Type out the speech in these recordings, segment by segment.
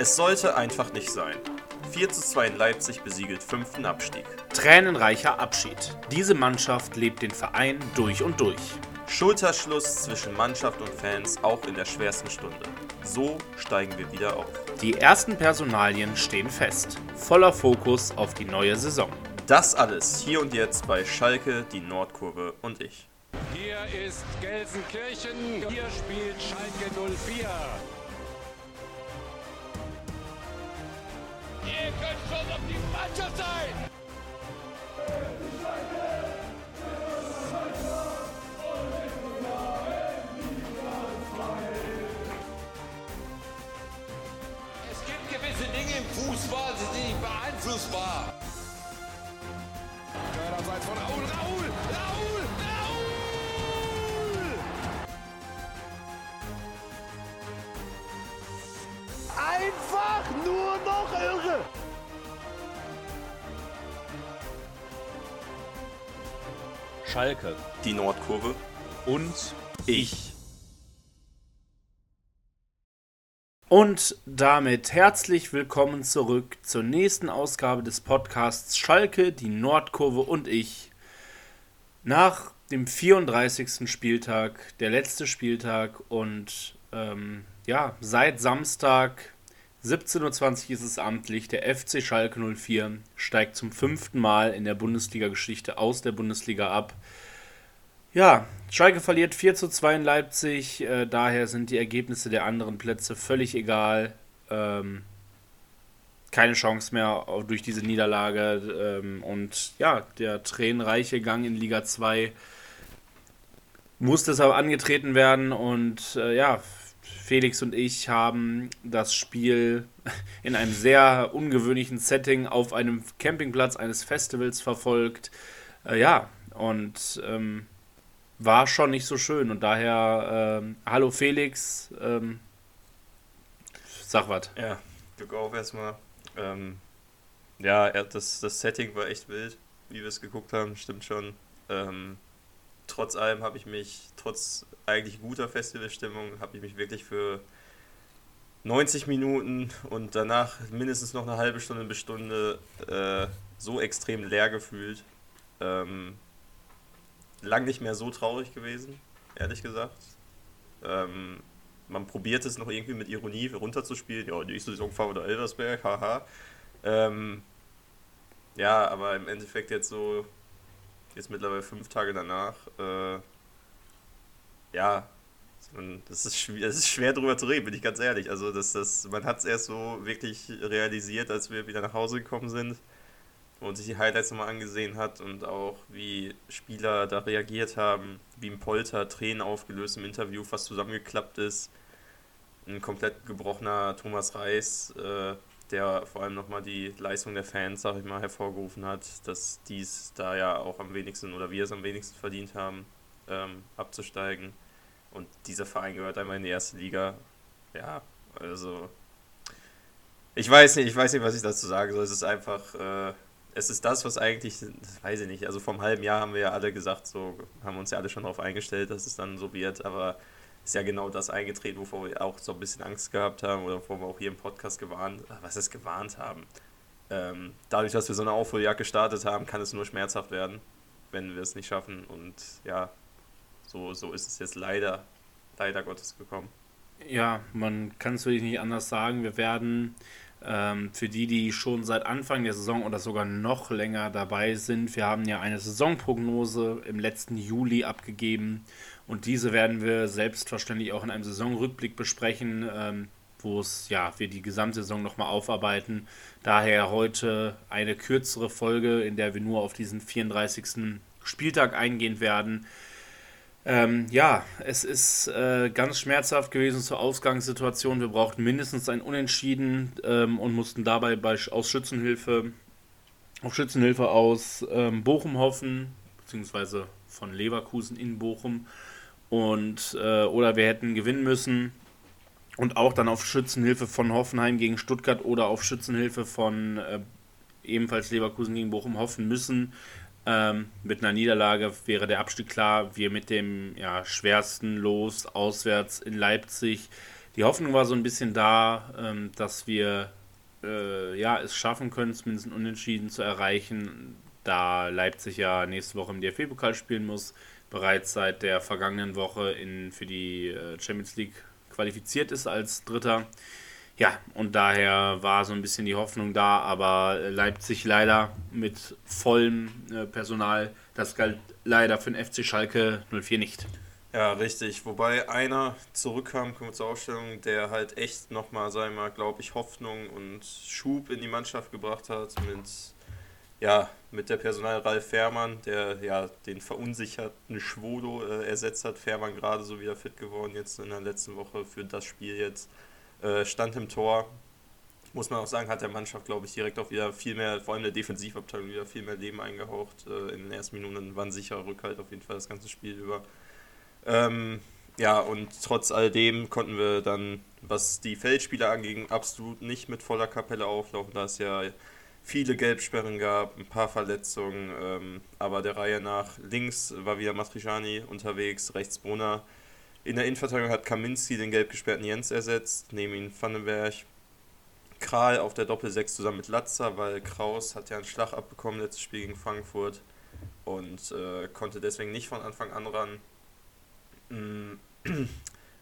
Es sollte einfach nicht sein. 4 zu 2 in Leipzig besiegelt fünften Abstieg. Tränenreicher Abschied. Diese Mannschaft lebt den Verein durch und durch. Schulterschluss zwischen Mannschaft und Fans auch in der schwersten Stunde. So steigen wir wieder auf. Die ersten Personalien stehen fest. Voller Fokus auf die neue Saison. Das alles hier und jetzt bei Schalke, die Nordkurve und ich. Hier ist Gelsenkirchen, hier spielt Schalke 04. Ihr könnt schon auf die Mannschaft sein! Schalke Die Nordkurve und ich. Und damit herzlich willkommen zurück zur nächsten Ausgabe des Podcasts Schalke, die Nordkurve und ich. Nach dem 34. Spieltag, der letzte Spieltag und ähm, ja, seit Samstag 17.20 Uhr ist es amtlich, der FC Schalke 04 steigt zum fünften Mal in der Bundesliga-Geschichte aus der Bundesliga ab. Ja, Schalke verliert 4 zu 2 in Leipzig, äh, daher sind die Ergebnisse der anderen Plätze völlig egal. Ähm, keine Chance mehr durch diese Niederlage ähm, und ja, der tränenreiche Gang in Liga 2 muss deshalb angetreten werden und äh, ja, Felix und ich haben das Spiel in einem sehr ungewöhnlichen Setting auf einem Campingplatz eines Festivals verfolgt. Äh, ja, und ähm, war schon nicht so schön. Und daher, ähm, hallo Felix, ähm, sag was. Ja, Glück auf erstmal. Ähm, ja, das, das Setting war echt wild, wie wir es geguckt haben, stimmt schon. Ähm, trotz allem habe ich mich, trotz eigentlich guter Festivalstimmung, habe ich mich wirklich für 90 Minuten und danach mindestens noch eine halbe Stunde bis Stunde äh, so extrem leer gefühlt. Ähm, lang nicht mehr so traurig gewesen, ehrlich gesagt. Ähm, man probiert es noch irgendwie mit Ironie runterzuspielen. Ja, nächste Saison fahren wir Elversberg, haha. Ähm, ja, aber im Endeffekt jetzt so, jetzt mittlerweile fünf Tage danach, äh, ja, das ist, schwer, das ist schwer drüber zu reden, bin ich ganz ehrlich. Also das, das, man hat es erst so wirklich realisiert, als wir wieder nach Hause gekommen sind und sich die Highlights nochmal angesehen hat und auch wie Spieler da reagiert haben, wie im Polter Tränen aufgelöst im Interview, fast zusammengeklappt ist. Ein komplett gebrochener Thomas Reis, äh, der vor allem nochmal die Leistung der Fans, sag ich mal, hervorgerufen hat, dass dies da ja auch am wenigsten oder wir es am wenigsten verdient haben, ähm, abzusteigen. Und dieser Verein gehört einmal in die erste Liga. Ja, also ich weiß nicht, ich weiß nicht, was ich dazu sagen soll. Es ist einfach, äh, es ist das, was eigentlich, das weiß ich nicht. Also vor einem halben Jahr haben wir ja alle gesagt, so haben uns ja alle schon darauf eingestellt, dass es dann so wird, aber ist ja genau das eingetreten, wovor wir auch so ein bisschen Angst gehabt haben oder wovor wir auch hier im Podcast gewarnt, was ist gewarnt haben. Ähm, dadurch, dass wir so eine Aufholjagd gestartet haben, kann es nur schmerzhaft werden, wenn wir es nicht schaffen. Und ja, so, so ist es jetzt leider, leider Gottes gekommen. Ja, man kann es wirklich nicht anders sagen. Wir werden ähm, für die, die schon seit Anfang der Saison oder sogar noch länger dabei sind, wir haben ja eine Saisonprognose im letzten Juli abgegeben und diese werden wir selbstverständlich auch in einem Saisonrückblick besprechen, ähm, wo es ja wir die Gesamtsaison nochmal aufarbeiten. Daher heute eine kürzere Folge, in der wir nur auf diesen 34. Spieltag eingehen werden. Ähm, ja, es ist äh, ganz schmerzhaft gewesen zur Ausgangssituation. Wir brauchten mindestens ein Unentschieden ähm, und mussten dabei bei, aus Schützenhilfe auf Schützenhilfe aus ähm, Bochum hoffen, beziehungsweise von Leverkusen in Bochum. Und äh, oder wir hätten gewinnen müssen und auch dann auf Schützenhilfe von Hoffenheim gegen Stuttgart oder auf Schützenhilfe von äh, ebenfalls Leverkusen gegen Bochum hoffen müssen. Ähm, mit einer Niederlage wäre der Abstieg klar. Wir mit dem ja, schwersten Los auswärts in Leipzig. die Hoffnung war so ein bisschen da, ähm, dass wir äh, ja, es schaffen können, zumindest ein Unentschieden zu erreichen, da Leipzig ja nächste Woche im DFB-Pokal spielen muss, bereits seit der vergangenen Woche in, für die äh, Champions League qualifiziert ist als Dritter. Ja, und daher war so ein bisschen die Hoffnung da, aber Leipzig leider mit vollem äh, Personal, das galt leider für den FC Schalke 04 nicht. Ja, richtig. Wobei einer zurückkam, kommen wir zur Aufstellung, der halt echt nochmal, wir mal, glaube ich, Hoffnung und Schub in die Mannschaft gebracht hat mit, ja, mit der Personal Ralf Fährmann, der ja den verunsicherten Schwodo äh, ersetzt hat. Fährmann gerade so wieder fit geworden jetzt in der letzten Woche für das Spiel jetzt. Äh, stand im Tor. Muss man auch sagen, hat der Mannschaft, glaube ich, direkt auch wieder viel mehr, vor allem der Defensivabteilung, wieder viel mehr Leben eingehaucht. Äh, in den ersten Minuten war ein sicherer Rückhalt auf jeden Fall das ganze Spiel über. Ähm, ja, und trotz alledem konnten wir dann, was die Feldspieler anging, absolut nicht mit voller Kapelle auflaufen, da es ja viele Gelbsperren gab, ein paar Verletzungen, ähm, aber der Reihe nach links war wieder Matriciani unterwegs, rechts Brunner. In der Innenverteidigung hat Kaminski den gelb gesperrten Jens ersetzt, neben ihm Vandenberg. Kral auf der Doppel-6 zusammen mit Latzer, weil Kraus hat ja einen Schlag abbekommen letztes Spiel gegen Frankfurt und äh, konnte deswegen nicht von Anfang an ran. Mm,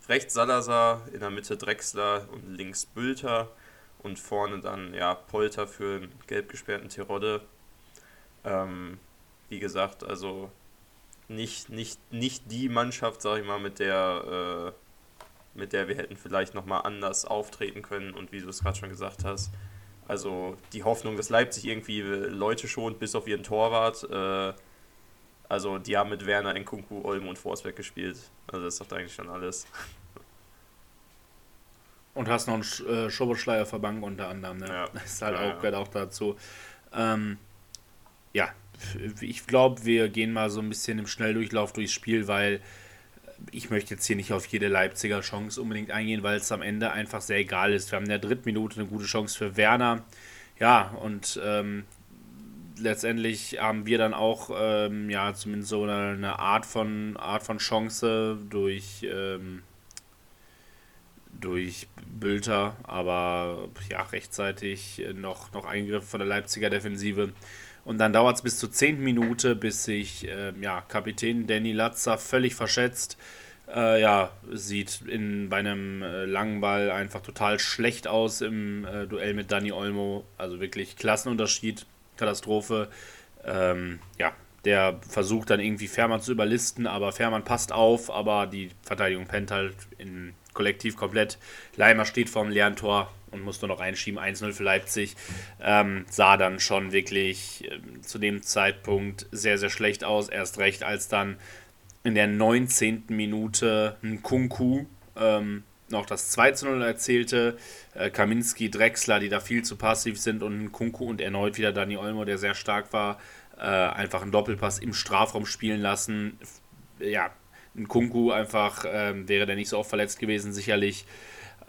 rechts Salazar, in der Mitte Drexler und links Bülter und vorne dann ja Polter für den gelb gesperrten Terodde. Ähm, wie gesagt, also nicht, nicht, nicht die Mannschaft, sag ich mal, mit der, äh, mit der wir hätten vielleicht nochmal anders auftreten können und wie du es gerade schon gesagt hast. Also die Hoffnung, dass Leipzig irgendwie Leute schont, bis auf ihren Torwart. Äh, also die haben mit Werner, Nkunku, Olmo und Forsberg gespielt. Also das ist doch eigentlich schon alles. Und hast noch einen Sch äh, Schoboschleier verbank unter anderem. Ne? Ja. Das ist halt ja, auch, ja. gehört auch dazu. Ähm, ja, ich glaube, wir gehen mal so ein bisschen im Schnelldurchlauf durchs Spiel, weil ich möchte jetzt hier nicht auf jede Leipziger Chance unbedingt eingehen, weil es am Ende einfach sehr egal ist. Wir haben in der dritten Minute eine gute Chance für Werner. Ja, und ähm, letztendlich haben wir dann auch ähm, ja zumindest so eine, eine, Art von Art von Chance durch ähm, durch Bülter, aber ja rechtzeitig noch noch Eingriff von der Leipziger Defensive und dann dauert es bis zur 10. Minute, bis sich äh, ja, Kapitän Danny Latzer völlig verschätzt. Äh, ja, sieht in, bei einem äh, langen Ball einfach total schlecht aus im äh, Duell mit Danny Olmo. Also wirklich Klassenunterschied Katastrophe. Ähm, ja, der versucht dann irgendwie Fährmann zu überlisten, aber Fährmann passt auf, aber die Verteidigung pennt halt in Kollektiv komplett. Leimer steht vorm leeren Tor und muss nur noch einschieben, 1-0 für Leipzig. Ähm, sah dann schon wirklich äh, zu dem Zeitpunkt sehr, sehr schlecht aus. Erst recht, als dann in der 19. Minute ein Kunku ähm, noch das 2 zu 0 erzählte. Äh, Kaminski, Drexler, die da viel zu passiv sind und Kunku und erneut wieder Dani Olmo, der sehr stark war, äh, einfach einen Doppelpass im Strafraum spielen lassen. Ja, ein Kunku einfach, ähm, wäre der nicht so oft verletzt gewesen, sicherlich.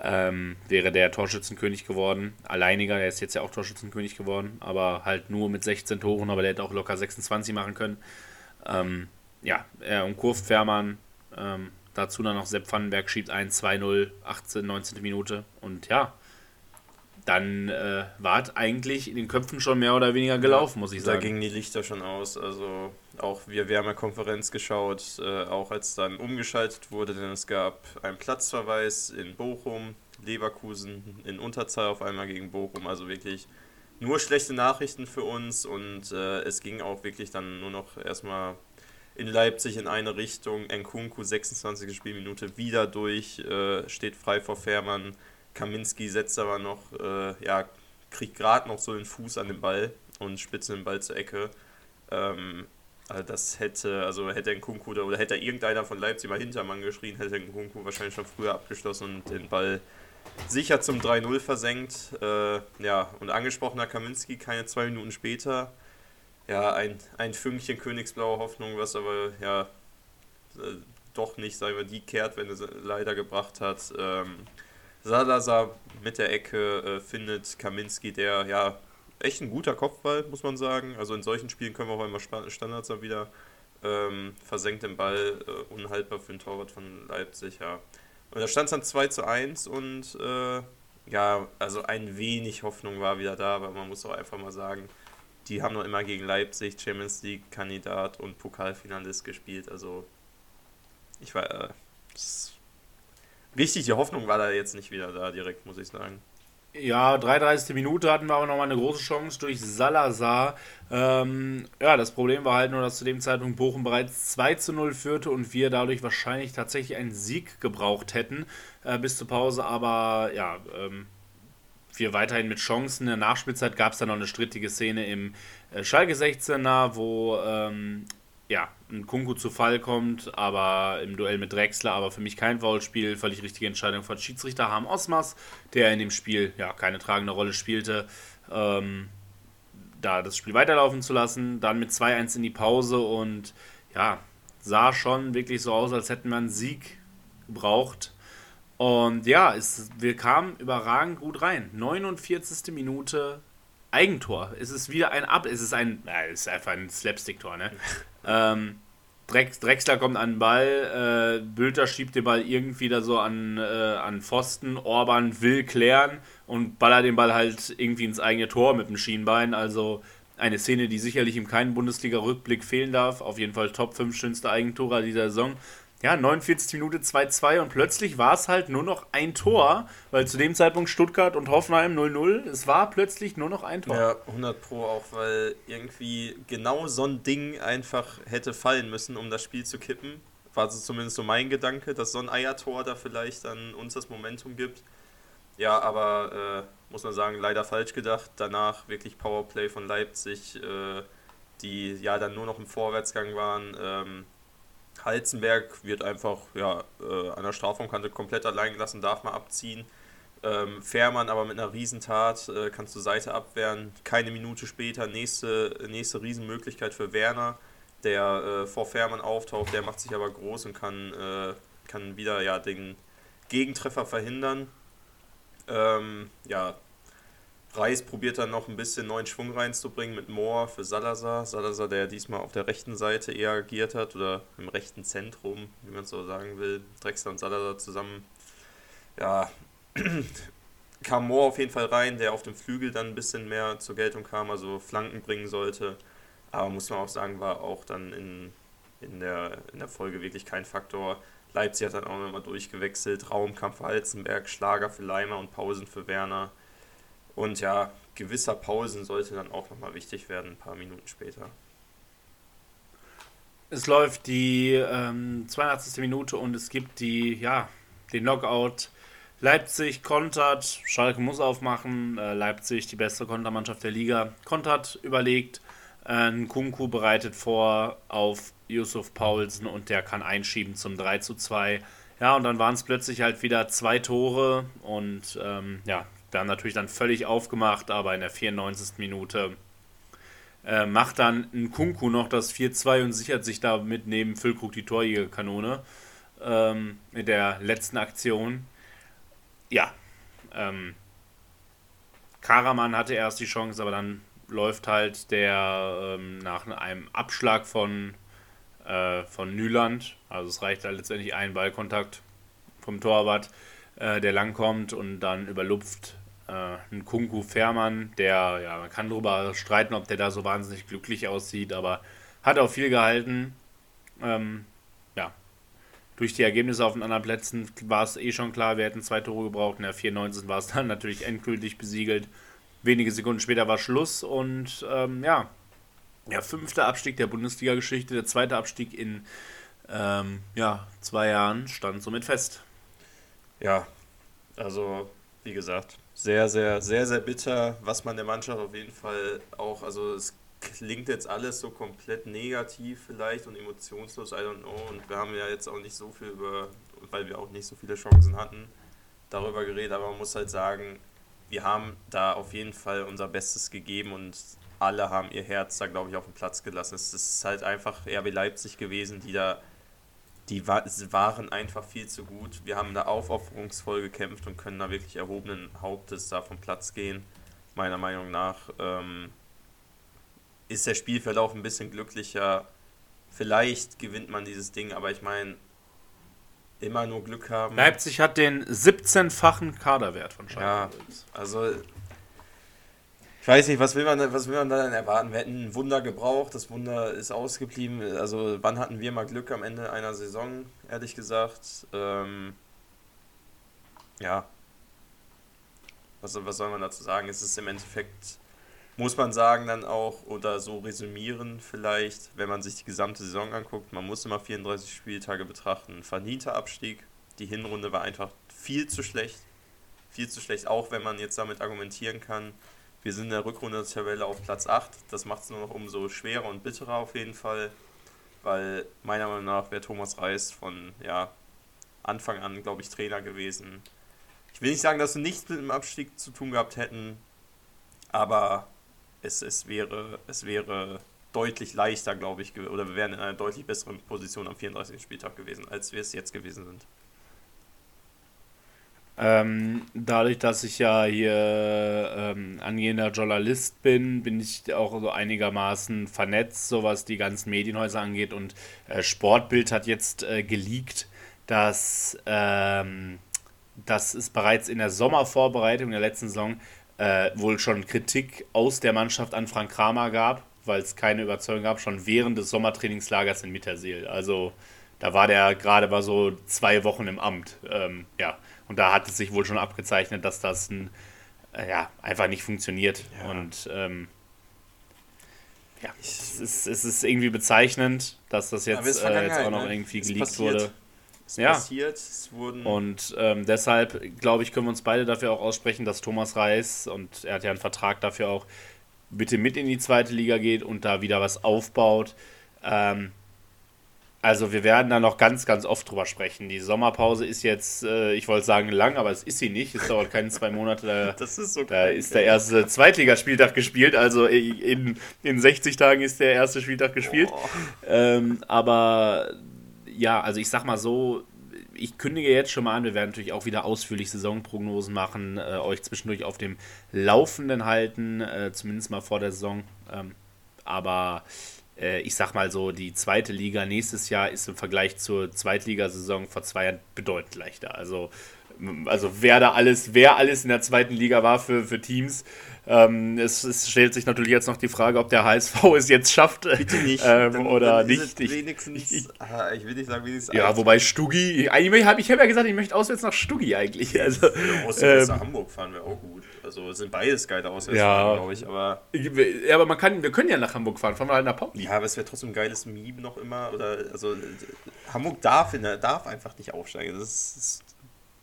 Ähm, wäre der Torschützenkönig geworden. Alleiniger, der ist jetzt ja auch Torschützenkönig geworden, aber halt nur mit 16 Toren, aber der hätte auch locker 26 machen können. Ähm, ja, er umkurvt Fährmann, ähm, Dazu dann noch Sepp Vandenberg schiebt ein 2-0, 18, 19. Minute. Und ja, dann äh, war es eigentlich in den Köpfen schon mehr oder weniger gelaufen, muss ich sagen. Da gingen die Lichter schon aus. Also auch wir, wir haben ja Konferenz geschaut, äh, auch als dann umgeschaltet wurde, denn es gab einen Platzverweis in Bochum, Leverkusen in Unterzahl auf einmal gegen Bochum. Also wirklich nur schlechte Nachrichten für uns und äh, es ging auch wirklich dann nur noch erstmal in Leipzig in eine Richtung. Nkunku 26. Spielminute wieder durch, äh, steht frei vor Fährmann. Kaminski setzt aber noch, äh, ja, kriegt gerade noch so den Fuß an den Ball und spitzt den Ball zur Ecke. Ähm, also das hätte, also hätte Nkunku oder hätte irgendeiner von Leipzig mal Hintermann geschrien, hätte Nkunku wahrscheinlich schon früher abgeschlossen und den Ball sicher zum 3-0 versenkt. Äh, ja, und angesprochener Kaminski keine zwei Minuten später ja, ein, ein Fünkchen königsblaue Hoffnung, was aber ja äh, doch nicht, sagen wir, die kehrt, wenn es leider gebracht hat. Ähm, Salazar mit der Ecke äh, findet Kaminski, der ja echt ein guter Kopfball, muss man sagen. Also in solchen Spielen können wir auch einmal Standards dann wieder ähm, versenkt den Ball, äh, unhaltbar für den Torwart von Leipzig, ja. Und da stand es dann 2 zu 1 und äh, ja, also ein wenig Hoffnung war wieder da, aber man muss auch einfach mal sagen, die haben noch immer gegen Leipzig Champions League-Kandidat und Pokalfinalist gespielt. Also ich war. Äh, wichtig, die Hoffnung war da jetzt nicht wieder da direkt, muss ich sagen. Ja, 33. Minute hatten wir aber nochmal eine große Chance durch Salazar. Ähm, ja, das Problem war halt nur, dass zu dem Zeitpunkt Bochum bereits 2 zu 0 führte und wir dadurch wahrscheinlich tatsächlich einen Sieg gebraucht hätten äh, bis zur Pause. Aber ja, ähm, wir weiterhin mit Chancen. In der Nachspielzeit gab es dann noch eine strittige Szene im äh, Schalke 16er, wo ähm, ja, ein Kunku zu Fall kommt, aber im Duell mit Drexler, aber für mich kein Foulspiel, völlig richtige Entscheidung von Schiedsrichter Harm Osmas, der in dem Spiel ja keine tragende Rolle spielte, ähm, da das Spiel weiterlaufen zu lassen, dann mit 2-1 in die Pause und ja, sah schon wirklich so aus, als hätten wir einen Sieg gebraucht. Und ja, es, wir kamen überragend gut rein. 49. Minute Eigentor. Es ist wieder ein Ab. Es ist ein. Ja, es ist einfach ein Slapstick-Tor, ne? Ähm, Drex, Drexler kommt an den Ball, äh, Bülter schiebt den Ball irgendwie da so an, äh, an Pfosten, Orban will klären und ballert den Ball halt irgendwie ins eigene Tor mit dem Schienbein. Also eine Szene, die sicherlich im keinen Bundesliga-Rückblick fehlen darf. Auf jeden Fall Top 5 schönste Eigentore dieser Saison ja, 49 Minute 2-2 und plötzlich war es halt nur noch ein Tor, weil zu dem Zeitpunkt Stuttgart und Hoffenheim 0-0, es war plötzlich nur noch ein Tor. Ja, 100 Pro auch, weil irgendwie genau so ein Ding einfach hätte fallen müssen, um das Spiel zu kippen. War so zumindest so mein Gedanke, dass so ein Eiertor da vielleicht dann uns das Momentum gibt. Ja, aber äh, muss man sagen, leider falsch gedacht. Danach wirklich Powerplay von Leipzig, äh, die ja dann nur noch im Vorwärtsgang waren. Ähm, Halzenberg wird einfach ja, äh, an der Strafraumkante komplett allein gelassen, darf mal abziehen. Ähm, Fährmann aber mit einer Riesentat äh, kann zur Seite abwehren. Keine Minute später nächste, nächste Riesenmöglichkeit für Werner, der äh, vor Fährmann auftaucht. Der macht sich aber groß und kann, äh, kann wieder ja, den Gegentreffer verhindern. Ähm, ja, Reis probiert dann noch ein bisschen neuen Schwung reinzubringen mit Moore für Salazar. Salazar, der diesmal auf der rechten Seite eher agiert hat oder im rechten Zentrum, wie man es so sagen will. Drexler und Salazar zusammen. Ja, kam Moore auf jeden Fall rein, der auf dem Flügel dann ein bisschen mehr zur Geltung kam, also Flanken bringen sollte. Aber muss man auch sagen, war auch dann in, in, der, in der Folge wirklich kein Faktor. Leipzig hat dann auch nochmal durchgewechselt. Raumkampf für Halzenberg, Schlager für Leimer und Pausen für Werner. Und ja, gewisser Pausen sollte dann auch nochmal wichtig werden, ein paar Minuten später. Es läuft die ähm, 82. Minute und es gibt die, ja, den Knockout. Leipzig kontert, Schalke muss aufmachen. Äh, Leipzig, die beste Kontermannschaft der Liga, kontert, überlegt. Äh, Kunku bereitet vor auf Yusuf Paulsen und der kann einschieben zum 3 zu 2. Ja, und dann waren es plötzlich halt wieder zwei Tore und ähm, ja, wir haben natürlich dann völlig aufgemacht, aber in der 94. Minute äh, macht dann ein Kunku noch das 4-2 und sichert sich damit neben Füllkrug die Torjägerkanone ähm, mit der letzten Aktion. Ja, ähm, Karaman hatte erst die Chance, aber dann läuft halt der ähm, nach einem Abschlag von, äh, von Nyland, also es reicht halt letztendlich ein Ballkontakt vom Torwart, äh, der langkommt und dann überlupft äh, ein Kunku Fährmann, der, ja, man kann darüber streiten, ob der da so wahnsinnig glücklich aussieht, aber hat auch viel gehalten. Ähm, ja, durch die Ergebnisse auf den anderen Plätzen war es eh schon klar, wir hätten zwei Tore gebraucht. In der 94 war es dann natürlich endgültig besiegelt. Wenige Sekunden später war Schluss und ähm, ja, der fünfte Abstieg der Bundesliga-Geschichte, der zweite Abstieg in ähm, ja, zwei Jahren stand somit fest. Ja, also wie gesagt, sehr, sehr, sehr, sehr bitter, was man der Mannschaft auf jeden Fall auch, also es klingt jetzt alles so komplett negativ vielleicht und emotionslos, I don't know. Und wir haben ja jetzt auch nicht so viel über, weil wir auch nicht so viele Chancen hatten, darüber geredet, aber man muss halt sagen, wir haben da auf jeden Fall unser Bestes gegeben und alle haben ihr Herz da, glaube ich, auf den Platz gelassen. Es ist halt einfach RB Leipzig gewesen, die da die waren einfach viel zu gut. Wir haben da aufopferungsvoll gekämpft und können da wirklich erhobenen Hauptes da vom Platz gehen. Meiner Meinung nach ähm, ist der Spielverlauf ein bisschen glücklicher. Vielleicht gewinnt man dieses Ding, aber ich meine, immer nur Glück haben. Leipzig hat den 17-fachen Kaderwert von Schalke. Ja, also ich weiß nicht, was will man, was will man da denn erwarten? Wir hätten ein Wunder gebraucht, das Wunder ist ausgeblieben. Also wann hatten wir mal Glück am Ende einer Saison, ehrlich gesagt? Ähm, ja. Was, was soll man dazu sagen? Es ist im Endeffekt, muss man sagen, dann auch oder so resümieren vielleicht, wenn man sich die gesamte Saison anguckt. Man muss immer 34 Spieltage betrachten. Verdienter Abstieg. Die Hinrunde war einfach viel zu schlecht. Viel zu schlecht, auch wenn man jetzt damit argumentieren kann. Wir sind in der Rückrunde der Tabelle auf Platz 8. Das macht es nur noch umso schwerer und bitterer auf jeden Fall, weil meiner Meinung nach wäre Thomas Reis von ja, Anfang an, glaube ich, Trainer gewesen. Ich will nicht sagen, dass wir nichts mit dem Abstieg zu tun gehabt hätten, aber es, es, wäre, es wäre deutlich leichter, glaube ich, oder wir wären in einer deutlich besseren Position am 34. Spieltag gewesen, als wir es jetzt gewesen sind. Ähm, dadurch, dass ich ja hier ähm, angehender Journalist bin, bin ich auch so einigermaßen vernetzt, so was die ganzen Medienhäuser angeht. Und äh, Sportbild hat jetzt äh, geleakt, dass, ähm, dass es bereits in der Sommervorbereitung der letzten Saison äh, wohl schon Kritik aus der Mannschaft an Frank Kramer gab, weil es keine Überzeugung gab, schon während des Sommertrainingslagers in Mitterseel. Also da war der gerade mal so zwei Wochen im Amt. Ähm, ja. Und da hat es sich wohl schon abgezeichnet, dass das ein, äh, ja, einfach nicht funktioniert. Ja. Und ähm, ja, es ist, es ist irgendwie bezeichnend, dass das jetzt, äh, jetzt auch noch ne? irgendwie geleakt wurde. Es ja. passiert, es wurden. Und ähm, deshalb, glaube ich, können wir uns beide dafür auch aussprechen, dass Thomas Reis, und er hat ja einen Vertrag dafür auch, bitte mit in die zweite Liga geht und da wieder was aufbaut. Ähm, also wir werden da noch ganz, ganz oft drüber sprechen. Die Sommerpause ist jetzt, äh, ich wollte sagen lang, aber es ist sie nicht. Es dauert keine zwei Monate. Da, das ist so Da ist der erste Zweitligaspieltag gespielt. Also in, in 60 Tagen ist der erste Spieltag gespielt. Oh. Ähm, aber ja, also ich sag mal so, ich kündige jetzt schon mal an, wir werden natürlich auch wieder ausführlich Saisonprognosen machen, äh, euch zwischendurch auf dem Laufenden halten, äh, zumindest mal vor der Saison. Ähm, aber ich sag mal so, die zweite Liga nächstes Jahr ist im Vergleich zur Zweitligasaison vor zwei Jahren bedeutend leichter. Also, also wer da alles, wer alles in der zweiten Liga war für, für Teams. Ähm, es, es, stellt sich natürlich jetzt noch die Frage, ob der HSV es jetzt schafft Bitte nicht. Ähm, dann, oder dann nicht. Ich, wenigstens, ich, ah, ich, will nicht sagen, wenigstens. Ja, wobei Stuggi, ich habe ich hab ja gesagt, ich möchte auswärts nach Stuggi eigentlich. Also, ja, nach Hamburg fahren wir auch gut. Also sind beides geile Auswärtsfahrten, ja. glaube ich. Aber, ja, aber man kann, wir können ja nach Hamburg fahren, fahren wir halt nach Pauli. Ja, aber es wäre trotzdem ein geiles Meme noch immer. Oder, also Hamburg darf, darf einfach nicht aufsteigen. Das, ist, das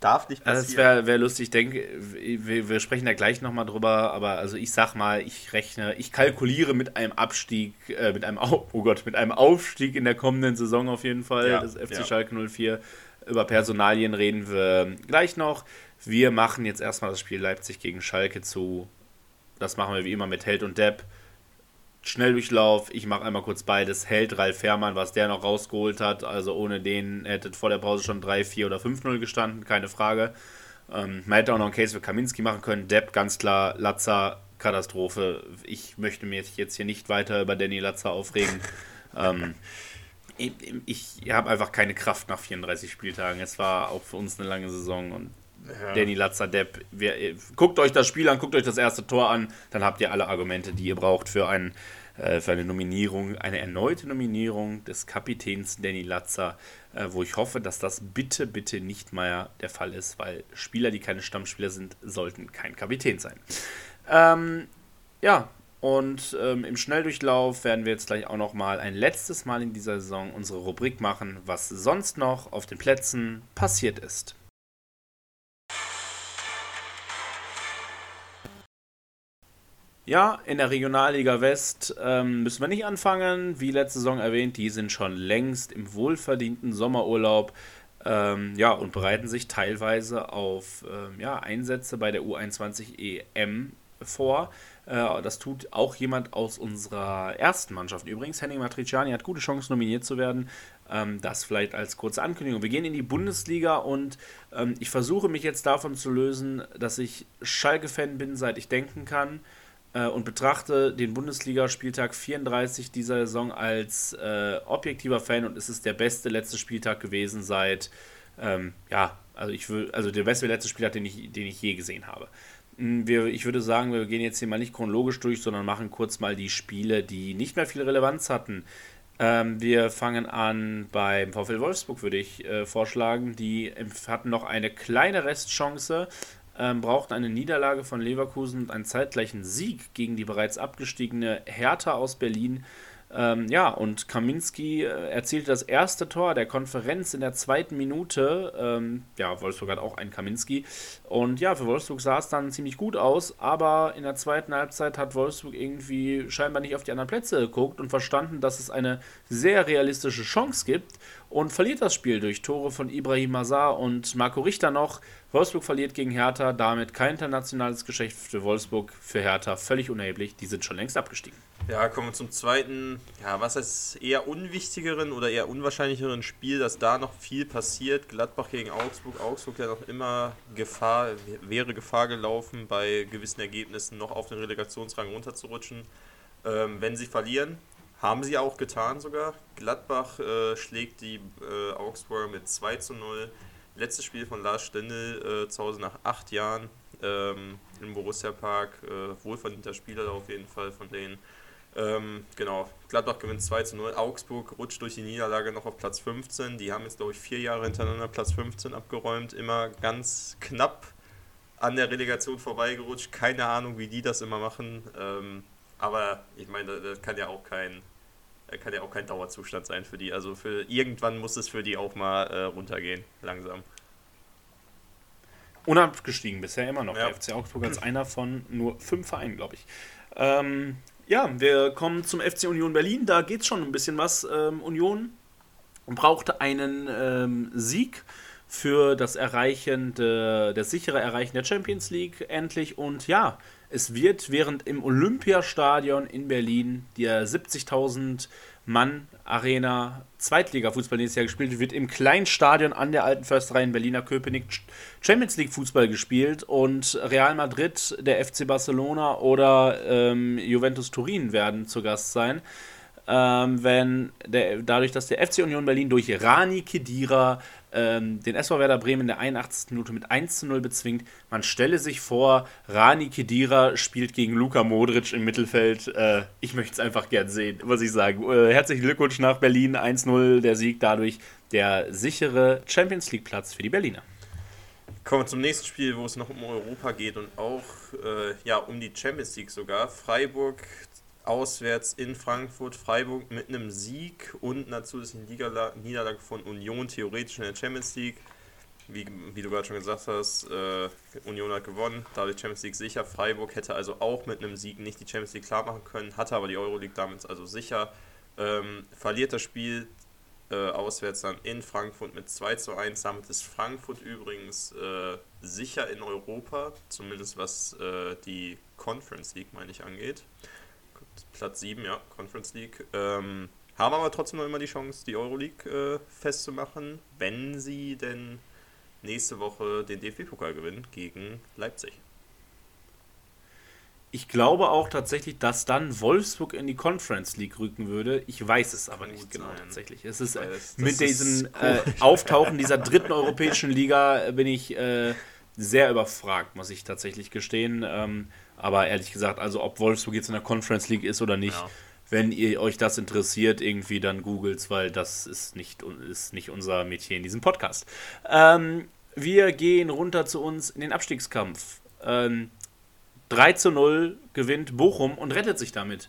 darf nicht passieren. Also das wäre wär lustig. Ich denke, wir, wir sprechen da gleich nochmal drüber. Aber also ich sag mal, ich rechne, ich kalkuliere mit einem Abstieg, äh, mit einem, oh Gott, mit einem Aufstieg in der kommenden Saison auf jeden Fall ja, des FC ja. Schalke 04. Über Personalien reden wir gleich noch. Wir machen jetzt erstmal das Spiel Leipzig gegen Schalke zu. Das machen wir wie immer mit Held und Depp. Schnelldurchlauf, ich mache einmal kurz beides. Held Ralf Fährmann, was der noch rausgeholt hat. Also ohne den hätte vor der Pause schon 3, 4 oder 5-0 gestanden, keine Frage. Ähm, man hätte auch noch einen Case für Kaminski machen können. Depp, ganz klar, Latza, Katastrophe. Ich möchte mich jetzt hier nicht weiter über Danny Latza aufregen. ähm, ich, ich habe einfach keine Kraft nach 34 Spieltagen. Es war auch für uns eine lange Saison und ja. Danny Lazzadepp. Guckt euch das Spiel an, guckt euch das erste Tor an, dann habt ihr alle Argumente, die ihr braucht für, ein, äh, für eine Nominierung, eine erneute Nominierung des Kapitäns Danny Latzer, äh, wo ich hoffe, dass das bitte, bitte nicht mehr der Fall ist, weil Spieler, die keine Stammspieler sind, sollten kein Kapitän sein. Ähm, ja, und ähm, im Schnelldurchlauf werden wir jetzt gleich auch noch mal ein letztes Mal in dieser Saison unsere Rubrik machen, was sonst noch auf den Plätzen passiert ist. Ja, in der Regionalliga West ähm, müssen wir nicht anfangen. Wie letzte Saison erwähnt, die sind schon längst im wohlverdienten Sommerurlaub ähm, ja, und bereiten sich teilweise auf ähm, ja, Einsätze bei der U21 EM vor. Äh, das tut auch jemand aus unserer ersten Mannschaft übrigens. Henning Matriciani hat gute Chancen, nominiert zu werden. Ähm, das vielleicht als kurze Ankündigung. Wir gehen in die Bundesliga und ähm, ich versuche mich jetzt davon zu lösen, dass ich Schalke-Fan bin, seit ich denken kann äh, und betrachte den Bundesligaspieltag 34 dieser Saison als äh, objektiver Fan und es ist der beste letzte Spieltag gewesen seit ähm, ja, also ich will, also der beste letzte Spieler, den ich, den ich je gesehen habe. Hm, wir, ich würde sagen, wir gehen jetzt hier mal nicht chronologisch durch, sondern machen kurz mal die Spiele, die nicht mehr viel Relevanz hatten. Ähm, wir fangen an beim VfL Wolfsburg, würde ich äh, vorschlagen. Die hatten noch eine kleine Restchance, ähm, brauchten eine Niederlage von Leverkusen und einen zeitgleichen Sieg gegen die bereits abgestiegene Hertha aus Berlin. Ähm, ja, und Kaminski äh, erzielte das erste Tor der Konferenz in der zweiten Minute. Ähm, ja, Wolfsburg hat auch einen Kaminski. Und ja, für Wolfsburg sah es dann ziemlich gut aus, aber in der zweiten Halbzeit hat Wolfsburg irgendwie scheinbar nicht auf die anderen Plätze geguckt und verstanden, dass es eine sehr realistische Chance gibt und verliert das Spiel durch Tore von Ibrahim Mazar und Marco Richter noch. Wolfsburg verliert gegen Hertha, damit kein internationales Geschäft für Wolfsburg, für Hertha völlig unerheblich, die sind schon längst abgestiegen. Ja, kommen wir zum zweiten, ja, was heißt eher unwichtigeren oder eher unwahrscheinlicheren Spiel, dass da noch viel passiert. Gladbach gegen Augsburg, Augsburg ja noch immer Gefahr, wäre Gefahr gelaufen, bei gewissen Ergebnissen noch auf den Relegationsrang runterzurutschen. Ähm, wenn sie verlieren, haben sie auch getan sogar. Gladbach äh, schlägt die äh, Augsburger mit 2 zu 0. Letztes Spiel von Lars Stindl äh, zu Hause nach acht Jahren ähm, im Borussia Park. Äh, wohlverdienter Spieler auf jeden Fall von denen. Ähm, genau, Gladbach gewinnt 2 zu 0. Augsburg rutscht durch die Niederlage noch auf Platz 15. Die haben jetzt, glaube ich, vier Jahre hintereinander Platz 15 abgeräumt. Immer ganz knapp an der Relegation vorbeigerutscht. Keine Ahnung, wie die das immer machen. Ähm, aber ich meine, das kann ja auch kein, kann ja auch kein Dauerzustand sein für die. Also für irgendwann muss es für die auch mal äh, runtergehen, langsam. Unabgestiegen bisher immer noch. Ja. Der FC Augsburg als einer von nur fünf Vereinen, glaube ich. Ähm, ja, wir kommen zum FC Union Berlin. Da geht es schon ein bisschen was. Ähm, Union brauchte einen ähm, Sieg für das Erreichen der, das sichere Erreichen der Champions League endlich. Und ja, es wird während im Olympiastadion in Berlin der 70.000 Mann Arena Zweitliga-Fußball nächstes Jahr gespielt. Wird, im kleinen Stadion an der alten Försterei in Berliner Köpenick Champions League Fußball gespielt. Und Real Madrid, der FC Barcelona oder ähm, Juventus Turin werden zu Gast sein. Ähm, wenn der, dadurch, dass der FC Union Berlin durch Rani Kedira ähm, den SV Werder Bremen in der 81. Minute mit 1 zu 0 bezwingt. Man stelle sich vor, Rani Kedira spielt gegen Luka Modric im Mittelfeld. Äh, ich möchte es einfach gern sehen, muss ich sagen. Äh, herzlichen Glückwunsch nach Berlin, 1-0 der Sieg dadurch der sichere Champions League Platz für die Berliner. Kommen wir zum nächsten Spiel, wo es noch um Europa geht und auch äh, ja, um die Champions League sogar. Freiburg auswärts in Frankfurt, Freiburg mit einem Sieg und einer zusätzlichen Niederlage von Union theoretisch in der Champions League. Wie, wie du gerade schon gesagt hast, äh, Union hat gewonnen, dadurch Champions League sicher. Freiburg hätte also auch mit einem Sieg nicht die Champions League klar machen können, hatte aber die Euroleague damals also sicher. Ähm, verliert das Spiel äh, auswärts dann in Frankfurt mit 2 zu 1. Damit ist Frankfurt übrigens äh, sicher in Europa, zumindest was äh, die Conference League, meine ich, angeht. Platz 7, ja, Conference League. Ähm, haben aber trotzdem noch immer die Chance, die Euroleague äh, festzumachen, wenn sie denn nächste Woche den DFB-Pokal gewinnen gegen Leipzig. Ich glaube auch tatsächlich, dass dann Wolfsburg in die Conference League rücken würde. Ich weiß es aber nicht genau sein. tatsächlich. Es ist äh, das, mit diesem äh, Auftauchen dieser dritten europäischen Liga bin ich äh, sehr überfragt, muss ich tatsächlich gestehen. Ähm, aber ehrlich gesagt, also ob Wolfsburg jetzt in der Conference League ist oder nicht, ja. wenn ihr euch das interessiert, irgendwie dann googelt's, weil das ist nicht, ist nicht unser Metier in diesem Podcast. Ähm, wir gehen runter zu uns in den Abstiegskampf. Ähm, 3 zu 0 gewinnt Bochum und rettet sich damit.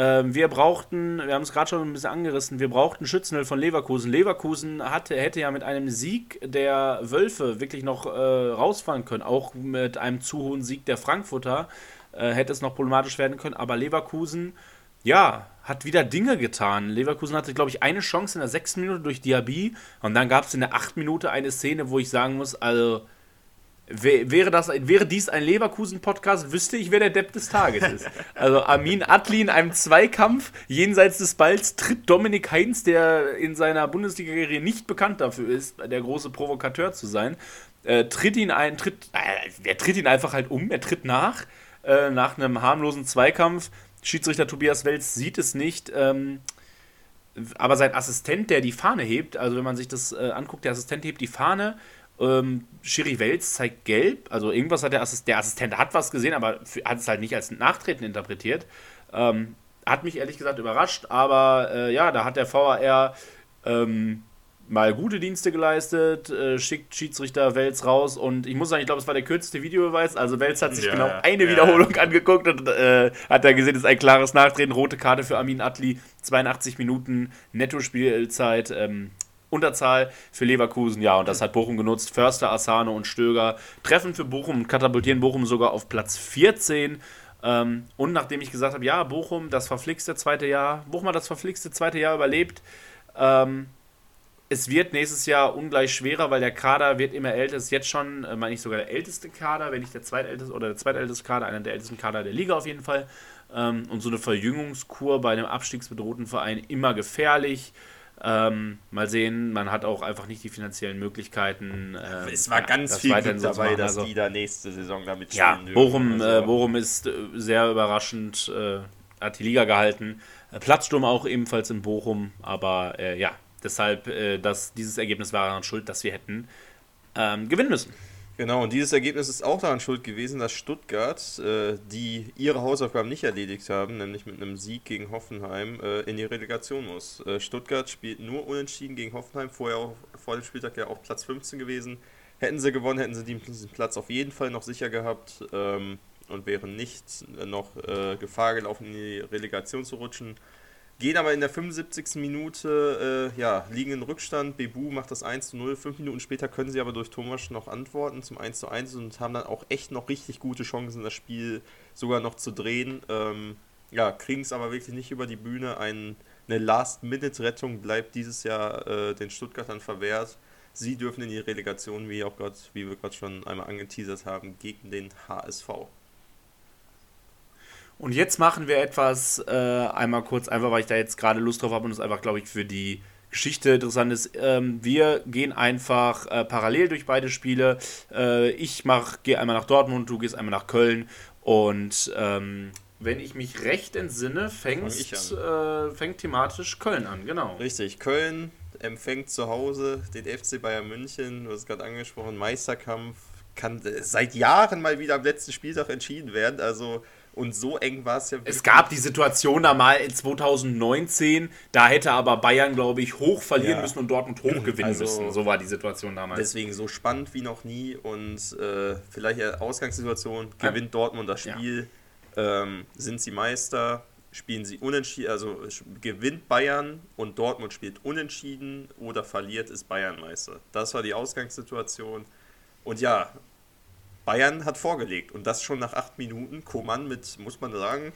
Ähm, wir brauchten, wir haben es gerade schon ein bisschen angerissen, wir brauchten Schützenhöhl von Leverkusen. Leverkusen hatte, hätte ja mit einem Sieg der Wölfe wirklich noch äh, rausfahren können. Auch mit einem zu hohen Sieg der Frankfurter äh, hätte es noch problematisch werden können. Aber Leverkusen, ja, hat wieder Dinge getan. Leverkusen hatte, glaube ich, eine Chance in der sechsten Minute durch Diaby. Und dann gab es in der achten Minute eine Szene, wo ich sagen muss, also Wäre, das, wäre dies ein Leverkusen-Podcast, wüsste ich, wer der Depp des Tages ist. Also Armin Adli in einem Zweikampf jenseits des Balls tritt Dominik Heinz, der in seiner Bundesliga-Karriere nicht bekannt dafür ist, der große Provokateur zu sein, äh, tritt ihn ein, tritt, äh, er tritt ihn einfach halt um, er tritt nach, äh, nach einem harmlosen Zweikampf. Schiedsrichter Tobias Welz sieht es nicht, ähm, aber sein Assistent, der die Fahne hebt, also wenn man sich das äh, anguckt, der Assistent hebt die Fahne, ähm, Schiri Wels zeigt gelb, also irgendwas hat der Assistent, der Assistent hat was gesehen, aber hat es halt nicht als Nachtreten interpretiert. Ähm, hat mich ehrlich gesagt überrascht, aber äh, ja, da hat der VAR ähm, mal gute Dienste geleistet, äh, schickt Schiedsrichter Wels raus und ich muss sagen, ich glaube, es war der kürzeste Videobeweis. Also Wels hat sich ja, genau eine ja. Wiederholung angeguckt und äh, hat da gesehen, es ist ein klares Nachtreten, rote Karte für Amin Atli, 82 Minuten Netto-Spielzeit. Ähm, Unterzahl für Leverkusen, ja, und das hat Bochum genutzt. Förster, Asano und Stöger treffen für Bochum und katapultieren Bochum sogar auf Platz 14. Ähm, und nachdem ich gesagt habe, ja, Bochum, das verflixte zweite Jahr, Bochum hat das verflixte zweite Jahr überlebt, ähm, es wird nächstes Jahr ungleich schwerer, weil der Kader wird immer älter. Ist jetzt schon, äh, meine ich, sogar der älteste Kader, wenn nicht der zweitälteste oder der zweitälteste Kader, einer der ältesten Kader der Liga auf jeden Fall. Ähm, und so eine Verjüngungskur bei einem abstiegsbedrohten Verein immer gefährlich. Ähm, mal sehen, man hat auch einfach nicht die finanziellen Möglichkeiten. Äh, es war ganz viel Glück dabei, dass also, die da nächste Saison damit spielen Ja, Bochum, also. äh, Bochum ist äh, sehr überraschend, äh, hat die Liga gehalten. Äh, Platzsturm auch ebenfalls in Bochum, aber äh, ja, Deshalb, äh, dass dieses Ergebnis war daran schuld, dass wir hätten ähm, gewinnen müssen. Genau, und dieses Ergebnis ist auch daran schuld gewesen, dass Stuttgart, äh, die ihre Hausaufgaben nicht erledigt haben, nämlich mit einem Sieg gegen Hoffenheim, äh, in die Relegation muss. Äh, Stuttgart spielt nur unentschieden gegen Hoffenheim, vorher auch, vor dem Spieltag ja auch Platz 15 gewesen. Hätten sie gewonnen, hätten sie diesen Platz auf jeden Fall noch sicher gehabt ähm, und wären nicht noch äh, Gefahr gelaufen, in die Relegation zu rutschen. Gehen aber in der 75. Minute, äh, ja, liegen in Rückstand. Bebu macht das 1 zu 0. Fünf Minuten später können sie aber durch Thomas noch antworten zum 1 zu 1 und haben dann auch echt noch richtig gute Chancen, das Spiel sogar noch zu drehen. Ähm, ja, kriegen es aber wirklich nicht über die Bühne. Ein, eine Last-Minute-Rettung bleibt dieses Jahr äh, den Stuttgartern verwehrt. Sie dürfen in die Relegation, wie, auch grad, wie wir gerade schon einmal angeteasert haben, gegen den HSV. Und jetzt machen wir etwas äh, einmal kurz, einfach weil ich da jetzt gerade Lust drauf habe und es einfach, glaube ich, für die Geschichte interessant ist. Ähm, wir gehen einfach äh, parallel durch beide Spiele. Äh, ich gehe einmal nach Dortmund, du gehst einmal nach Köln. Und ähm, wenn ich mich recht entsinne, fängt, Fang äh, fängt thematisch Köln an, genau. Richtig, Köln empfängt zu Hause den FC Bayern München, du hast gerade angesprochen, Meisterkampf, kann seit Jahren mal wieder am letzten Spieltag entschieden werden. Also und so eng war es ja. Es gab die Situation da mal in 2019, da hätte aber Bayern, glaube ich, hoch verlieren ja. müssen und Dortmund hoch gewinnen also, müssen. So war die Situation damals. Deswegen so spannend wie noch nie und äh, vielleicht Ausgangssituation, gewinnt ja. Dortmund das Spiel, ja. ähm, sind sie Meister, spielen sie unentschieden, also gewinnt Bayern und Dortmund spielt unentschieden oder verliert, ist Bayern Meister. Das war die Ausgangssituation. Und ja, Bayern hat vorgelegt und das schon nach acht Minuten. Koman mit, muss man sagen,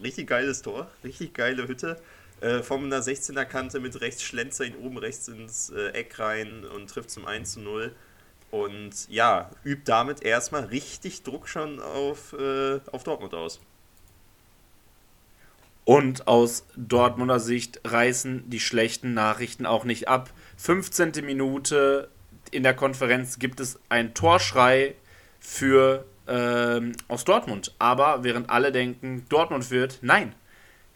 richtig geiles Tor, richtig geile Hütte. Äh, von einer 16er Kante mit rechts Schlenzer ihn oben rechts ins äh, Eck rein und trifft zum 1 zu 0. Und ja, übt damit erstmal richtig Druck schon auf, äh, auf Dortmund aus. Und aus Dortmunder Sicht reißen die schlechten Nachrichten auch nicht ab. 15. Minute in der Konferenz gibt es einen Torschrei für ähm, aus Dortmund. Aber während alle denken, Dortmund wird, nein.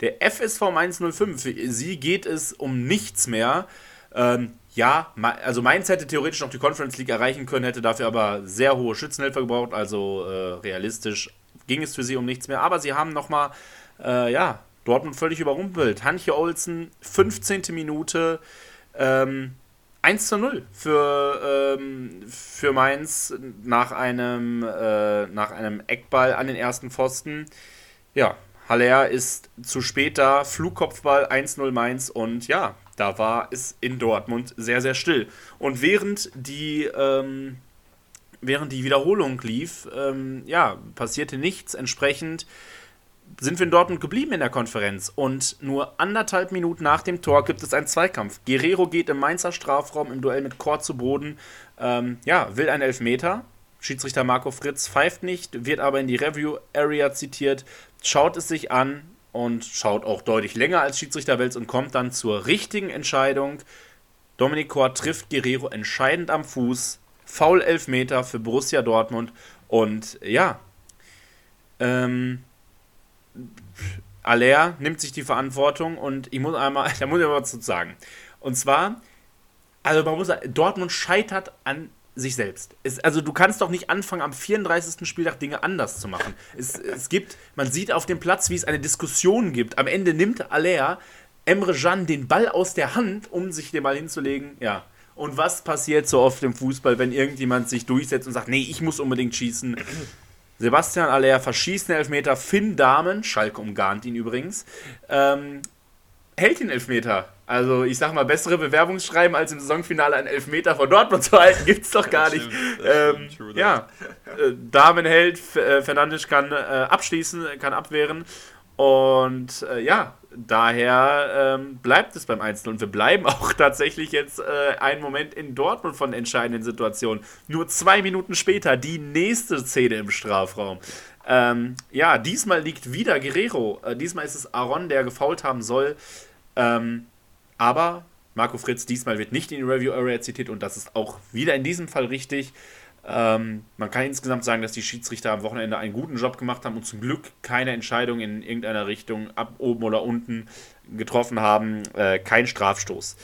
Der FSV 105, für sie geht es um nichts mehr. Ähm, ja, also Mainz hätte theoretisch noch die Conference League erreichen können, hätte dafür aber sehr hohe Schützenhilfe gebraucht. Also äh, realistisch ging es für sie um nichts mehr. Aber sie haben nochmal, äh, ja, Dortmund völlig überrumpelt. Hanche Olsen, 15. Minute. Ähm, 1 zu 0 für, ähm, für Mainz nach einem, äh, nach einem Eckball an den ersten Pfosten. Ja, Haller ist zu spät da, Flugkopfball 1-0 Mainz und ja, da war es in Dortmund sehr, sehr still. Und während die, ähm, während die Wiederholung lief, ähm, ja, passierte nichts. Entsprechend sind wir in Dortmund geblieben in der Konferenz und nur anderthalb Minuten nach dem Tor gibt es einen Zweikampf. Guerrero geht im Mainzer Strafraum im Duell mit Kort zu Boden, ähm, ja, will einen Elfmeter. Schiedsrichter Marco Fritz pfeift nicht, wird aber in die Review Area zitiert, schaut es sich an und schaut auch deutlich länger als Schiedsrichter Wels und kommt dann zur richtigen Entscheidung. Dominik Kort trifft Guerrero entscheidend am Fuß, Foul Elfmeter für Borussia Dortmund und ja, ähm, Aller nimmt sich die Verantwortung und ich muss einmal, da muss ich mal was zu sagen. Und zwar, also man muss Dortmund scheitert an sich selbst. Es, also du kannst doch nicht anfangen, am 34. Spieltag Dinge anders zu machen. Es, es gibt, man sieht auf dem Platz, wie es eine Diskussion gibt. Am Ende nimmt Aller Emre Can den Ball aus der Hand, um sich den Ball hinzulegen. Ja. Und was passiert so oft im Fußball, wenn irgendjemand sich durchsetzt und sagt, nee, ich muss unbedingt schießen? Sebastian Aller verschießt einen Elfmeter, Finn Dahmen, Schalke umgarnt ihn übrigens, ähm, hält den Elfmeter. Also ich sag mal, bessere Bewerbungsschreiben als im Saisonfinale einen Elfmeter von Dortmund zu halten, gibt's doch gar nicht. Ähm, ja, äh, Damen hält, äh, Fernandes kann äh, abschließen, kann abwehren und äh, ja, daher ähm, bleibt es beim 1 und wir bleiben auch tatsächlich jetzt äh, einen Moment in Dortmund von entscheidenden Situationen. Nur zwei Minuten später die nächste Szene im Strafraum. Ähm, ja, diesmal liegt wieder Guerrero. Äh, diesmal ist es Aaron, der gefault haben soll. Ähm, aber Marco Fritz diesmal wird nicht in die Review Area zitiert und das ist auch wieder in diesem Fall richtig. Ähm, man kann insgesamt sagen, dass die Schiedsrichter am Wochenende einen guten Job gemacht haben und zum Glück keine Entscheidung in irgendeiner Richtung ab oben oder unten getroffen haben. Äh, kein Strafstoß.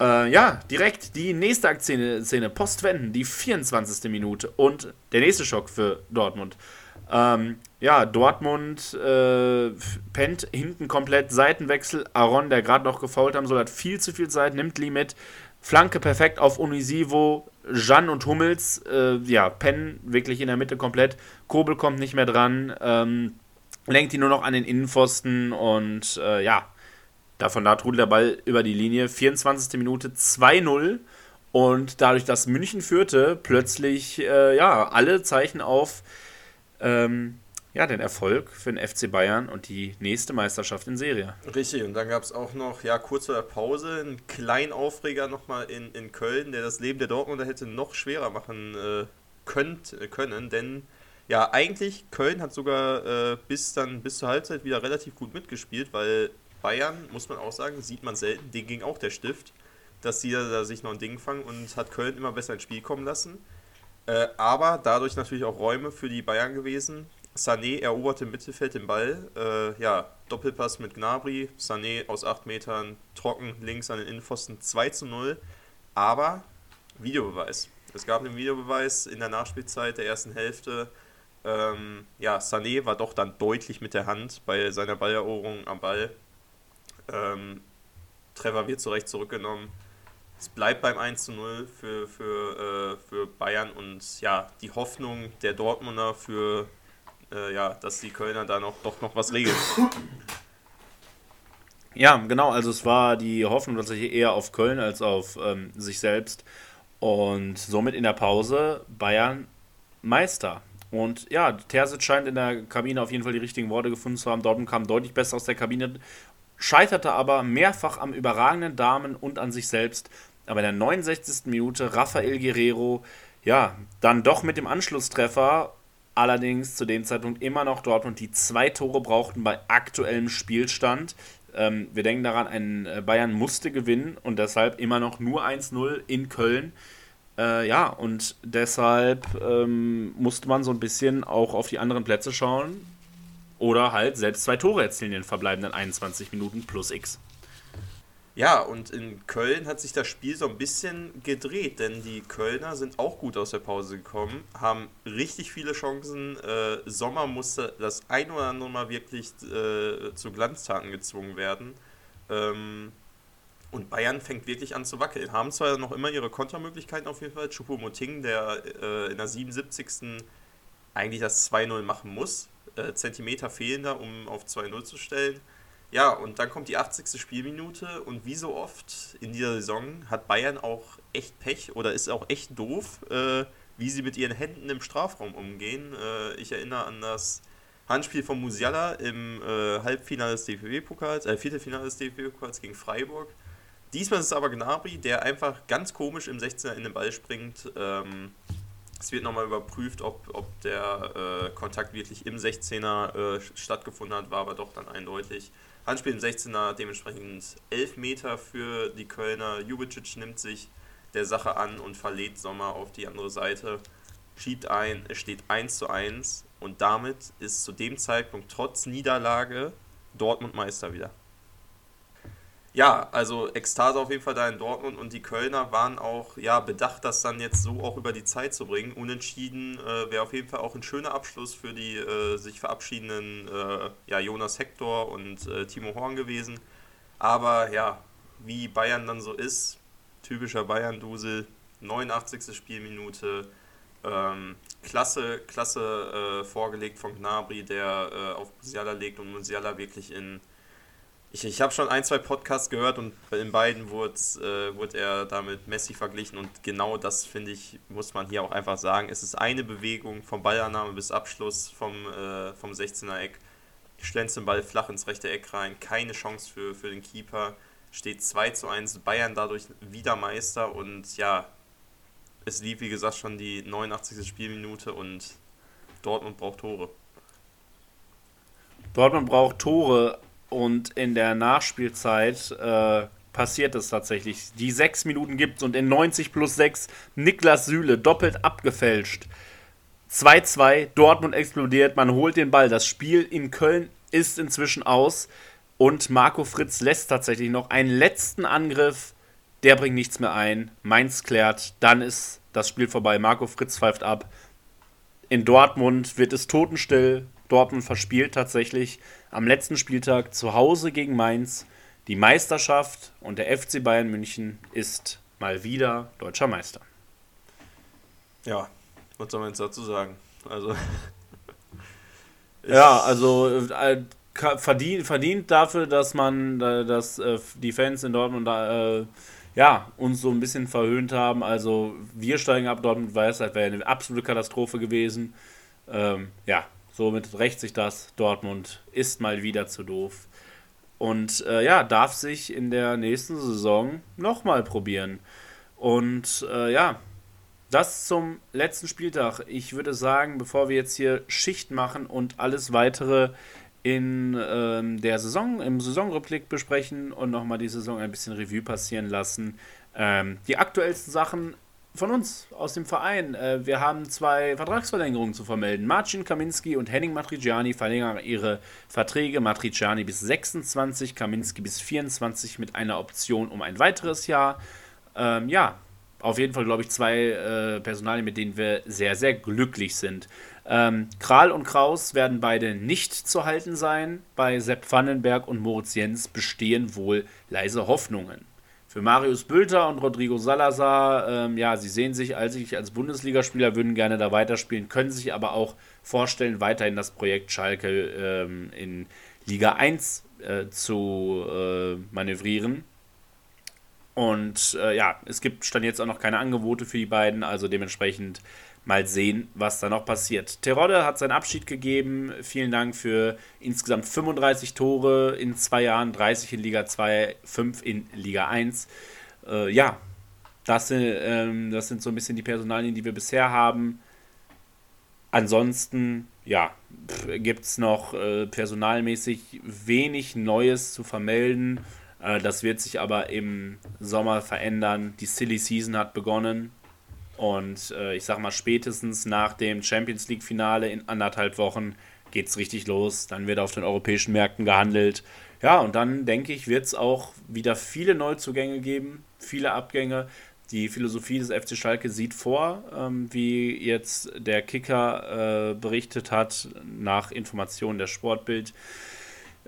Äh, ja, direkt die nächste Szene, Szene Postwenden, die 24. Minute und der nächste Schock für Dortmund. Ähm, ja, Dortmund äh, pennt hinten komplett Seitenwechsel. Aaron, der gerade noch gefault haben soll, hat viel zu viel Zeit, nimmt Limit. Flanke perfekt auf Unisivo. Jan und Hummels, äh, ja, pennen wirklich in der Mitte komplett. Kobel kommt nicht mehr dran. Ähm, lenkt ihn nur noch an den Innenpfosten und äh, ja, davon da trudelt der Ball über die Linie. 24. Minute 2-0. Und dadurch, dass München führte, plötzlich äh, ja, alle Zeichen auf ähm, ja, den Erfolg für den FC Bayern und die nächste Meisterschaft in Serie. Richtig, und dann gab es auch noch, ja, kurz vor der Pause, einen kleinen Aufreger nochmal in, in Köln, der das Leben der Dortmunder hätte noch schwerer machen äh, könnt, äh, können, denn ja, eigentlich Köln hat sogar äh, bis dann bis zur Halbzeit wieder relativ gut mitgespielt, weil Bayern, muss man auch sagen, sieht man selten, denen ging auch der Stift, dass sie da sich noch ein Ding fangen und hat Köln immer besser ins Spiel kommen lassen. Äh, aber dadurch natürlich auch Räume für die Bayern gewesen. Sané eroberte im Mittelfeld den Ball. Äh, ja, Doppelpass mit Gnabry. Sané aus 8 Metern trocken links an den Innenpfosten 2 zu 0. Aber Videobeweis. Es gab einen Videobeweis in der Nachspielzeit der ersten Hälfte. Ähm, ja, Sané war doch dann deutlich mit der Hand bei seiner Balleroberung am Ball. Ähm, Trevor wird zu Recht zurückgenommen es bleibt beim 1 zu 0 für, für, äh, für Bayern und ja, die Hoffnung der Dortmunder für, äh, ja, dass die Kölner da noch, doch noch was regeln. Ja, genau, also es war die Hoffnung tatsächlich eher auf Köln als auf ähm, sich selbst und somit in der Pause Bayern Meister. Und ja, Terzic scheint in der Kabine auf jeden Fall die richtigen Worte gefunden zu haben. Dortmund kam deutlich besser aus der Kabine, scheiterte aber mehrfach am überragenden Damen und an sich selbst. Aber in der 69. Minute Rafael Guerrero, ja, dann doch mit dem Anschlusstreffer, allerdings zu dem Zeitpunkt immer noch Dortmund, die zwei Tore brauchten bei aktuellem Spielstand. Ähm, wir denken daran, ein äh, Bayern musste gewinnen und deshalb immer noch nur 1-0 in Köln. Äh, ja, und deshalb ähm, musste man so ein bisschen auch auf die anderen Plätze schauen oder halt selbst zwei Tore erzielen in den verbleibenden 21 Minuten plus X. Ja, und in Köln hat sich das Spiel so ein bisschen gedreht, denn die Kölner sind auch gut aus der Pause gekommen, haben richtig viele Chancen. Äh, Sommer musste das ein oder andere Mal wirklich äh, zu Glanztaten gezwungen werden. Ähm, und Bayern fängt wirklich an zu wackeln. Haben zwar noch immer ihre Kontermöglichkeiten auf jeden Fall. Choupo-Moting, der äh, in der 77. eigentlich das 2-0 machen muss. Äh, Zentimeter fehlen da, um auf 2-0 zu stellen. Ja, und dann kommt die 80. Spielminute und wie so oft in dieser Saison hat Bayern auch echt Pech oder ist auch echt doof, äh, wie sie mit ihren Händen im Strafraum umgehen. Äh, ich erinnere an das Handspiel von Musiala im äh, Halbfinale des DFB-Pokals, äh, Viertelfinale des DFB-Pokals gegen Freiburg. Diesmal ist es aber Gnabry, der einfach ganz komisch im 16er in den Ball springt. Ähm, es wird nochmal überprüft, ob, ob der äh, Kontakt wirklich im 16er äh, stattgefunden hat, war aber doch dann eindeutig. Handspiel im 16er, dementsprechend 11 Meter für die Kölner. Jubicic nimmt sich der Sache an und verlädt Sommer auf die andere Seite, schiebt ein, es steht 1 zu 1 und damit ist zu dem Zeitpunkt trotz Niederlage Dortmund Meister wieder. Ja, also Ekstase auf jeden Fall da in Dortmund und die Kölner waren auch ja bedacht, das dann jetzt so auch über die Zeit zu bringen. Unentschieden äh, wäre auf jeden Fall auch ein schöner Abschluss für die äh, sich verabschiedenden äh, ja, Jonas Hector und äh, Timo Horn gewesen. Aber ja, wie Bayern dann so ist, typischer Bayern-Dusel, 89. Spielminute, ähm, klasse, klasse äh, vorgelegt von Gnabry, der äh, auf Musiala legt und Musiala wirklich in. Ich, ich habe schon ein, zwei Podcasts gehört und in beiden wurde, äh, wurde er damit Messi verglichen und genau das finde ich, muss man hier auch einfach sagen. Es ist eine Bewegung vom Ballannahme bis Abschluss vom, äh, vom 16er Eck. Schlänzt den Ball flach ins rechte Eck rein, keine Chance für, für den Keeper. Steht 2 zu 1, Bayern dadurch wieder Meister und ja, es lief, wie gesagt, schon die 89. Spielminute und Dortmund braucht Tore. Dortmund braucht Tore und in der Nachspielzeit äh, passiert es tatsächlich. Die sechs Minuten gibt es und in 90 plus 6 Niklas Süle doppelt abgefälscht. 2-2, Dortmund explodiert, man holt den Ball. Das Spiel in Köln ist inzwischen aus und Marco Fritz lässt tatsächlich noch einen letzten Angriff der bringt nichts mehr ein. Mainz klärt, dann ist das Spiel vorbei. Marco Fritz pfeift ab. In Dortmund wird es totenstill. Dortmund verspielt tatsächlich am letzten Spieltag zu Hause gegen Mainz die Meisterschaft und der FC Bayern München ist mal wieder deutscher Meister. Ja, was soll man jetzt dazu sagen? Also. ja, also äh, verdient, verdient dafür, dass man, dass äh, die Fans in Dortmund da. Äh, ja, uns so ein bisschen verhöhnt haben. Also wir steigen ab, Dortmund weiß, das wäre eine absolute Katastrophe gewesen. Ähm, ja, somit rächt sich das. Dortmund ist mal wieder zu doof. Und äh, ja, darf sich in der nächsten Saison nochmal probieren. Und äh, ja, das zum letzten Spieltag. Ich würde sagen, bevor wir jetzt hier Schicht machen und alles weitere in ähm, der Saison, im Saisonrückblick besprechen und nochmal die Saison ein bisschen Revue passieren lassen. Ähm, die aktuellsten Sachen von uns aus dem Verein. Äh, wir haben zwei Vertragsverlängerungen zu vermelden. Marcin Kaminski und Henning Matriciani verlängern ihre Verträge. Matriciani bis 26, Kaminski bis 24 mit einer Option um ein weiteres Jahr. Ähm, ja, auf jeden Fall, glaube ich, zwei äh, Personalien, mit denen wir sehr, sehr glücklich sind. Ähm, Kral und Kraus werden beide nicht zu halten sein. Bei Sepp Vandenberg und Moritz Jens bestehen wohl leise Hoffnungen. Für Marius Bülter und Rodrigo Salazar, ähm, ja, sie sehen sich als, als Bundesligaspieler, würden gerne da weiterspielen, können sich aber auch vorstellen, weiterhin das Projekt Schalke ähm, in Liga 1 äh, zu äh, manövrieren. Und äh, ja, es gibt stand jetzt auch noch keine Angebote für die beiden, also dementsprechend mal sehen, was da noch passiert. Terodde hat seinen Abschied gegeben. Vielen Dank für insgesamt 35 Tore in zwei Jahren, 30 in Liga 2, 5 in Liga 1. Äh, ja, das sind, ähm, das sind so ein bisschen die Personalien, die wir bisher haben. Ansonsten, ja, gibt es noch äh, personalmäßig wenig Neues zu vermelden. Äh, das wird sich aber im Sommer verändern. Die Silly Season hat begonnen. Und äh, ich sag mal, spätestens nach dem Champions League-Finale in anderthalb Wochen geht es richtig los. Dann wird auf den europäischen Märkten gehandelt. Ja, und dann denke ich, wird es auch wieder viele Neuzugänge geben, viele Abgänge. Die Philosophie des FC Schalke sieht vor, ähm, wie jetzt der Kicker äh, berichtet hat, nach Informationen der Sportbild,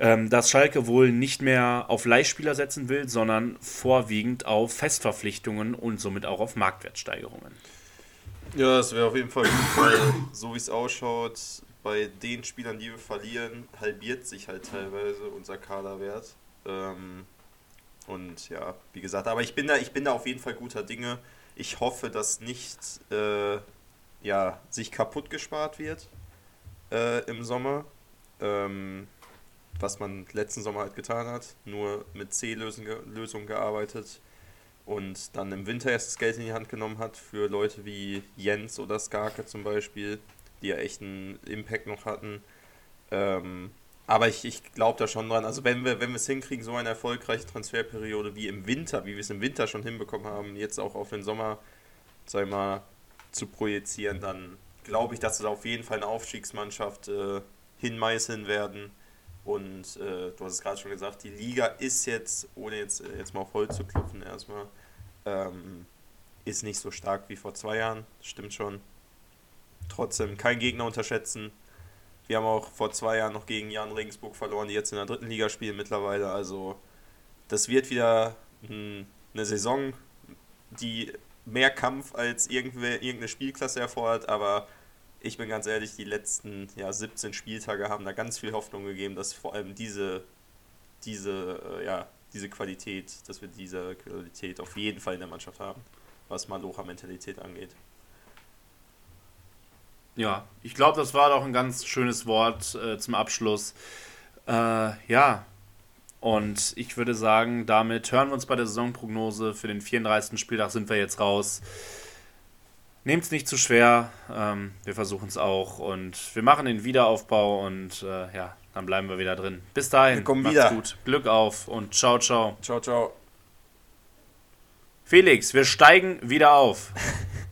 dass Schalke wohl nicht mehr auf Leihspieler setzen will, sondern vorwiegend auf Festverpflichtungen und somit auch auf Marktwertsteigerungen. Ja, das wäre auf jeden Fall gut, weil so wie es ausschaut, bei den Spielern, die wir verlieren, halbiert sich halt teilweise unser Kaderwert. Ähm, und ja, wie gesagt, aber ich bin da, ich bin da auf jeden Fall guter Dinge. Ich hoffe, dass nicht äh, ja, sich kaputt gespart wird äh, im Sommer. Ähm, was man letzten Sommer halt getan hat, nur mit C-Lösungen gearbeitet und dann im Winter erst das Geld in die Hand genommen hat für Leute wie Jens oder Skarke zum Beispiel, die ja echt einen Impact noch hatten. Ähm, aber ich, ich glaube da schon dran. Also wenn wir wenn wir es hinkriegen, so eine erfolgreiche Transferperiode wie im Winter, wie wir es im Winter schon hinbekommen haben, jetzt auch auf den Sommer, sag ich mal, zu projizieren, dann glaube ich, dass wir auf jeden Fall eine Aufstiegsmannschaft äh, hinmeißeln werden Und äh, du hast es gerade schon gesagt, die Liga ist jetzt, ohne jetzt, äh, jetzt mal auf Holz zu klopfen erstmal, ähm, ist nicht so stark wie vor zwei Jahren, stimmt schon. Trotzdem kein Gegner unterschätzen. Wir haben auch vor zwei Jahren noch gegen Jan Regensburg verloren, die jetzt in der dritten Liga spielen mittlerweile. Also das wird wieder eine Saison, die mehr Kampf als irgendeine Spielklasse erfordert, aber ich bin ganz ehrlich, die letzten ja, 17 Spieltage haben da ganz viel Hoffnung gegeben, dass vor allem diese, diese, äh, ja, diese Qualität, dass wir diese Qualität auf jeden Fall in der Mannschaft haben, was Malocha-Mentalität angeht. Ja, ich glaube, das war doch ein ganz schönes Wort äh, zum Abschluss. Äh, ja, und ich würde sagen, damit hören wir uns bei der Saisonprognose. Für den 34. Spieltag sind wir jetzt raus. Nehmt es nicht zu schwer. Ähm, wir versuchen es auch. Und wir machen den Wiederaufbau und äh, ja, dann bleiben wir wieder drin. Bis dahin. Wir kommen wieder. gut. Glück auf und ciao, ciao. Ciao, ciao. Felix, wir steigen wieder auf.